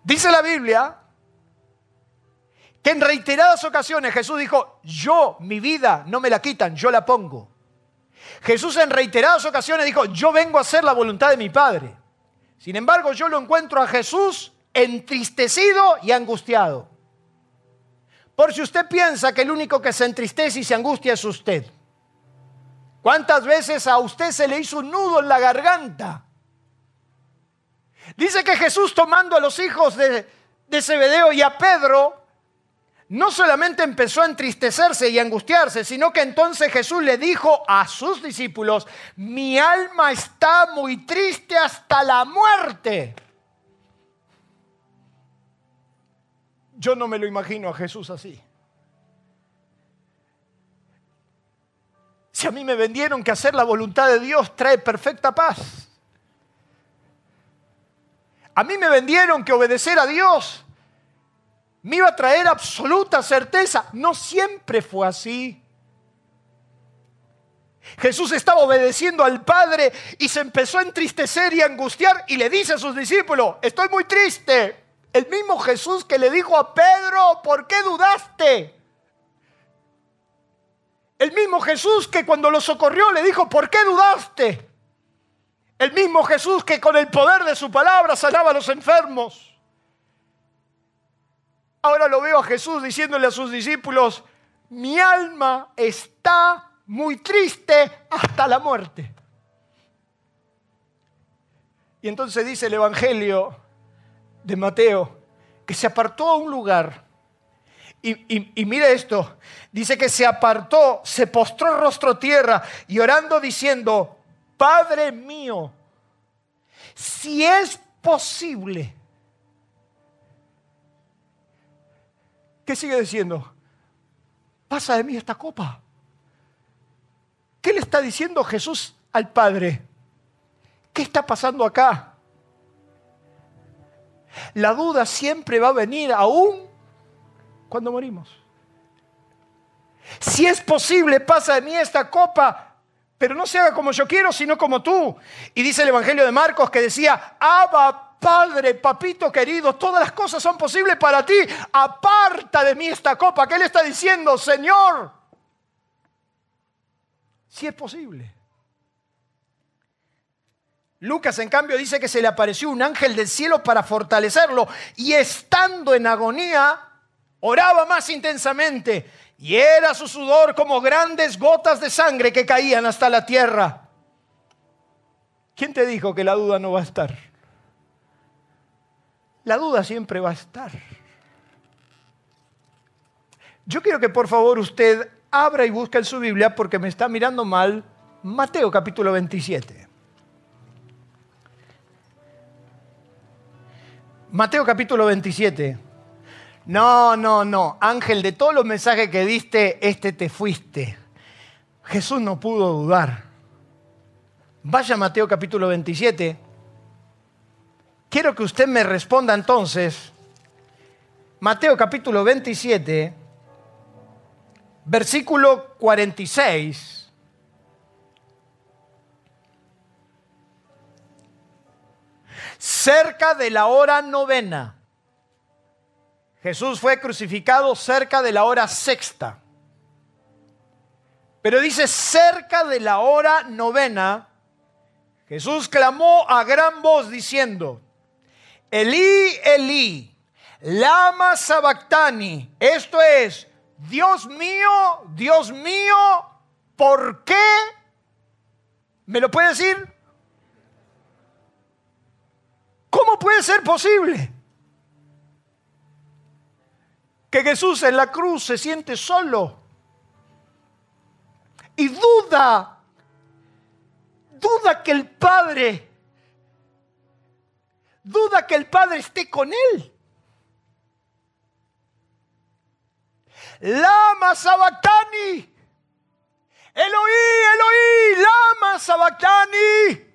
Dice la Biblia que en reiteradas ocasiones Jesús dijo, yo, mi vida, no me la quitan, yo la pongo. Jesús en reiteradas ocasiones dijo, yo vengo a hacer la voluntad de mi Padre. Sin embargo, yo lo encuentro a Jesús entristecido y angustiado. Por si usted piensa que el único que se entristece y se angustia es usted. ¿Cuántas veces a usted se le hizo un nudo en la garganta Dice que Jesús tomando a los hijos de, de Zebedeo y a Pedro, no solamente empezó a entristecerse y angustiarse, sino que entonces Jesús le dijo a sus discípulos, mi alma está muy triste hasta la muerte. Yo no me lo imagino a Jesús así. Si a mí me vendieron que hacer la voluntad de Dios trae perfecta paz. A mí me vendieron que obedecer a Dios me iba a traer absoluta certeza. No siempre fue así. Jesús estaba obedeciendo al Padre y se empezó a entristecer y a angustiar y le dice a sus discípulos, estoy muy triste. El mismo Jesús que le dijo a Pedro, ¿por qué dudaste? El mismo Jesús que cuando lo socorrió le dijo, ¿por qué dudaste? El mismo Jesús que con el poder de su palabra sanaba a los enfermos. Ahora lo veo a Jesús diciéndole a sus discípulos, mi alma está muy triste hasta la muerte. Y entonces dice el Evangelio de Mateo que se apartó a un lugar. Y, y, mire esto, dice que se apartó, se postró rostro tierra y orando diciendo, Padre mío, si es posible, ¿qué sigue diciendo? Pasa de mí esta copa. está diciendo Jesús al Padre? ¿Qué está pasando acá? La duda siempre va a venir aún cuando morimos. Si es posible, pasa de mí esta copa, pero no se haga como yo quiero, sino como tú. Y dice el Evangelio de Marcos que decía, Abba, Padre, papito querido, todas las cosas son posibles para ti. Aparta de mí esta copa. Que Él está diciendo, Señor, si es posible. Lucas, en cambio, dice que se le apareció un ángel del cielo para fortalecerlo y estando en agonía, oraba más intensamente y era su sudor como grandes gotas de sangre que caían hasta la tierra. ¿Quién te dijo que la duda no va a estar? La duda siempre va a estar. Yo quiero que por favor usted abra y busque en su Biblia porque me está mirando mal Mateo capítulo 27. Mateo capítulo 27. No, no, no. Ángel, de todos los mensajes que diste, este te fuiste. Jesús no pudo dudar. Vaya Mateo capítulo 27. Quiero que usted me responda entonces. Mateo capítulo 27, versículo 46. Cerca de la hora novena. Jesús fue crucificado cerca de la hora sexta. Pero dice cerca de la hora novena, Jesús clamó a gran voz diciendo, Elí, Elí, lama sabactani. Esto es, Dios mío, Dios mío, ¿por qué? ¿Me lo puede decir? ¿Cómo puede ser posible que Jesús en la cruz se siente solo y duda, duda que el Padre, duda que el Padre esté con él? Lama Sabactani. Eloí, Eloí, Lama Sabactani.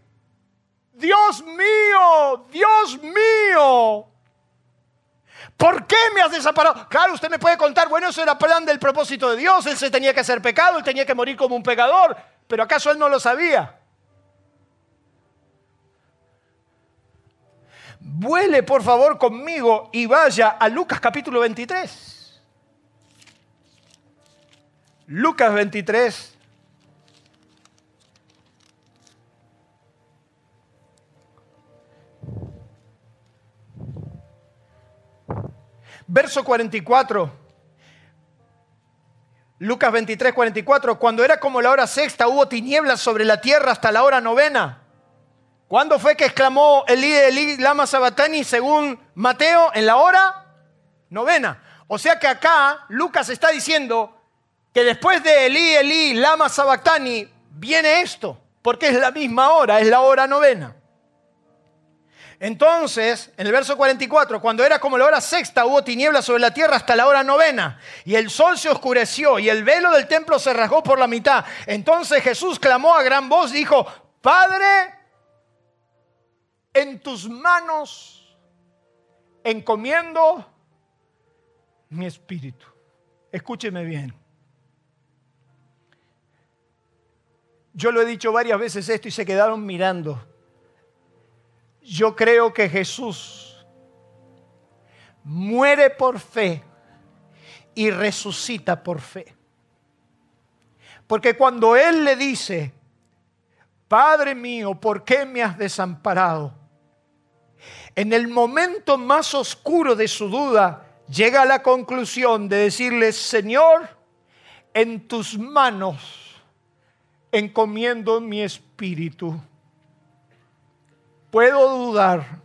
Dios mío, Dios mío. ¿Por qué me has desamparado? Claro, usted me puede contar, bueno, eso era plan del propósito de Dios, él se tenía que hacer pecado, él tenía que morir como un pecador, pero ¿acaso él no lo sabía? Vuele por favor conmigo y vaya a Lucas capítulo 23. Lucas 23. Verso 44. Lucas 23, 44. Cuando era como la hora sexta, hubo tinieblas sobre la tierra hasta la hora novena. ¿Cuándo fue que exclamó Elí, Elí, lama sabatani según Mateo? En la hora novena. O sea que acá Lucas está diciendo que después de Elí, Elí, lama sabatani, viene esto, porque es la misma hora, es la hora novena. Entonces, en el verso 44, cuando era como la hora sexta, hubo tinieblas sobre la tierra hasta la hora novena, y el sol se oscureció, y el velo del templo se rasgó por la mitad. Entonces Jesús clamó a gran voz, dijo, Padre, en tus manos encomiendo mi espíritu. Escúcheme bien. Yo lo he dicho varias veces esto y se quedaron mirando. Yo creo que Jesús muere por fe y resucita por fe. Porque cuando Él le dice, Padre mío, ¿por qué me has desamparado? En el momento más oscuro de su duda, llega a la conclusión de decirle, Señor, en tus manos encomiendo mi espíritu. Puedo dudar,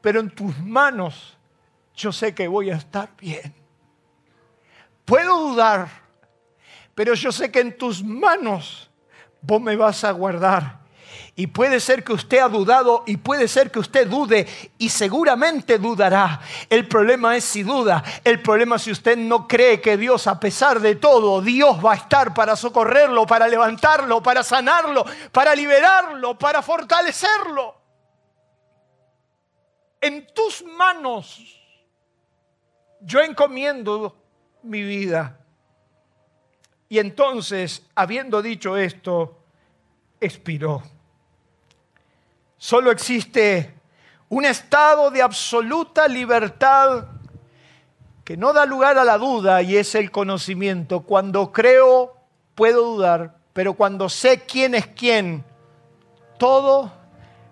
pero en tus manos yo sé que voy a estar bien. Puedo dudar, pero yo sé que en tus manos vos me vas a guardar. Y puede ser que usted ha dudado y puede ser que usted dude y seguramente dudará. El problema es si duda. El problema es si usted no cree que Dios, a pesar de todo, Dios va a estar para socorrerlo, para levantarlo, para sanarlo, para liberarlo, para fortalecerlo. En tus manos yo encomiendo mi vida. Y entonces, habiendo dicho esto, expiró. Solo existe un estado de absoluta libertad que no da lugar a la duda y es el conocimiento. Cuando creo, puedo dudar, pero cuando sé quién es quién, todo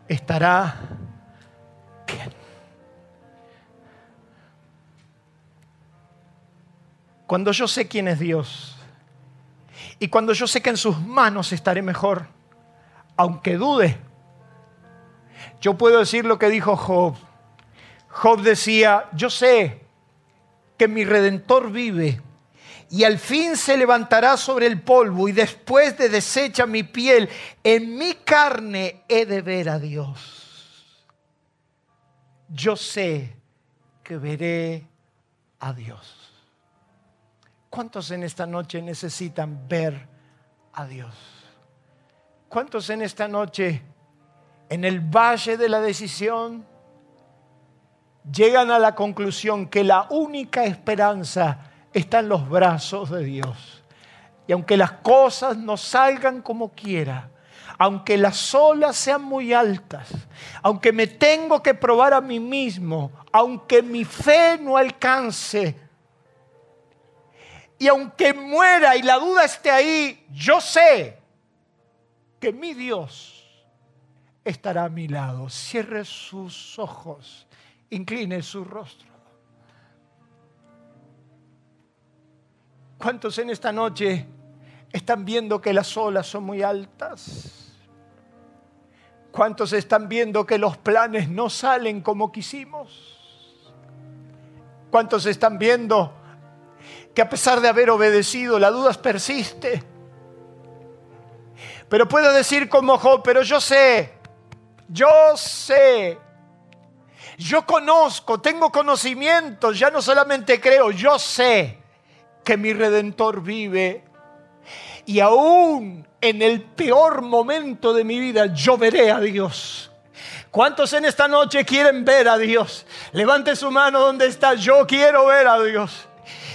estará Cuando yo sé quién es Dios y cuando yo sé que en sus manos estaré mejor, aunque dude, yo puedo decir lo que dijo Job. Job decía, yo sé que mi redentor vive y al fin se levantará sobre el polvo y después de deshecha mi piel, en mi carne he de ver a Dios. Yo sé que veré a Dios. ¿Cuántos en esta noche necesitan ver a Dios? ¿Cuántos en esta noche, en el valle de la decisión, llegan a la conclusión que la única esperanza está en los brazos de Dios? Y aunque las cosas no salgan como quiera, aunque las olas sean muy altas, aunque me tengo que probar a mí mismo, aunque mi fe no alcance y aunque muera y la duda esté ahí, yo sé que mi Dios estará a mi lado. Cierre sus ojos, incline su rostro. ¿Cuántos en esta noche están viendo que las olas son muy altas? ¿Cuántos están viendo que los planes no salen como quisimos? ¿Cuántos están viendo que a pesar de haber obedecido, la duda persiste. Pero puedo decir como Job, pero yo sé, yo sé, yo conozco, tengo conocimiento, ya no solamente creo, yo sé que mi redentor vive. Y aún en el peor momento de mi vida, yo veré a Dios. ¿Cuántos en esta noche quieren ver a Dios? Levante su mano donde está. Yo quiero ver a Dios.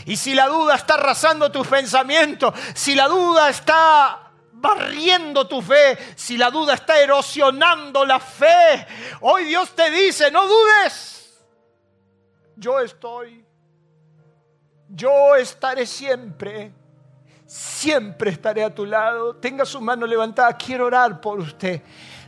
Y si la duda está arrasando tus pensamientos, si la duda está barriendo tu fe, si la duda está erosionando la fe, hoy Dios te dice, no dudes, yo estoy, yo estaré siempre, siempre estaré a tu lado, tenga su mano levantada, quiero orar por usted.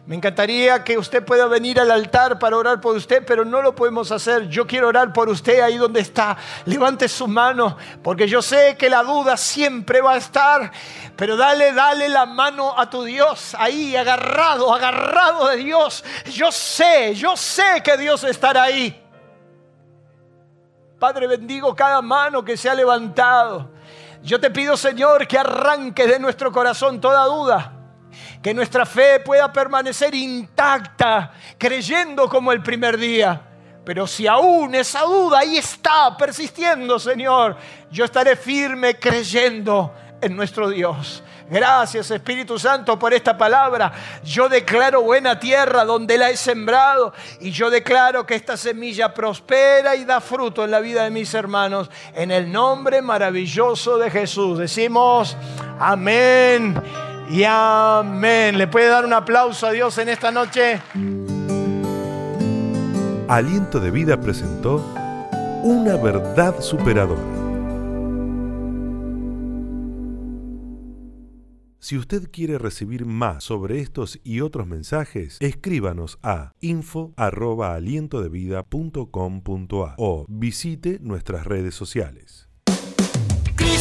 Me encantaría que usted pueda venir al altar para orar por usted, pero no lo podemos hacer. Yo quiero orar por usted ahí donde está. Levante su mano, porque yo sé que la duda siempre va a estar. Pero dale, dale la mano a tu Dios, ahí agarrado, agarrado de Dios. Yo sé, yo sé que Dios estará ahí. Padre, bendigo cada mano que se ha levantado. Yo te pido, Señor, que arranque de nuestro corazón toda duda que nuestra fe pueda permanecer intacta, creyendo como el primer día. Pero si aún esa duda ahí está persistiendo, Señor, yo estaré firme creyendo en nuestro Dios. Gracias Espíritu Santo por esta palabra. Yo declaro buena tierra donde la he sembrado y yo declaro que esta semilla prospera y da fruto en la vida de mis hermanos. En el nombre maravilloso de Jesús. Decimos amén y amén. ¿Le puede dar un aplauso a Dios en esta noche? Aliento de Vida presentó Una verdad superadora. Si usted quiere recibir más sobre estos y otros mensajes, escríbanos a info@alientodevida.com.a o visite nuestras redes sociales.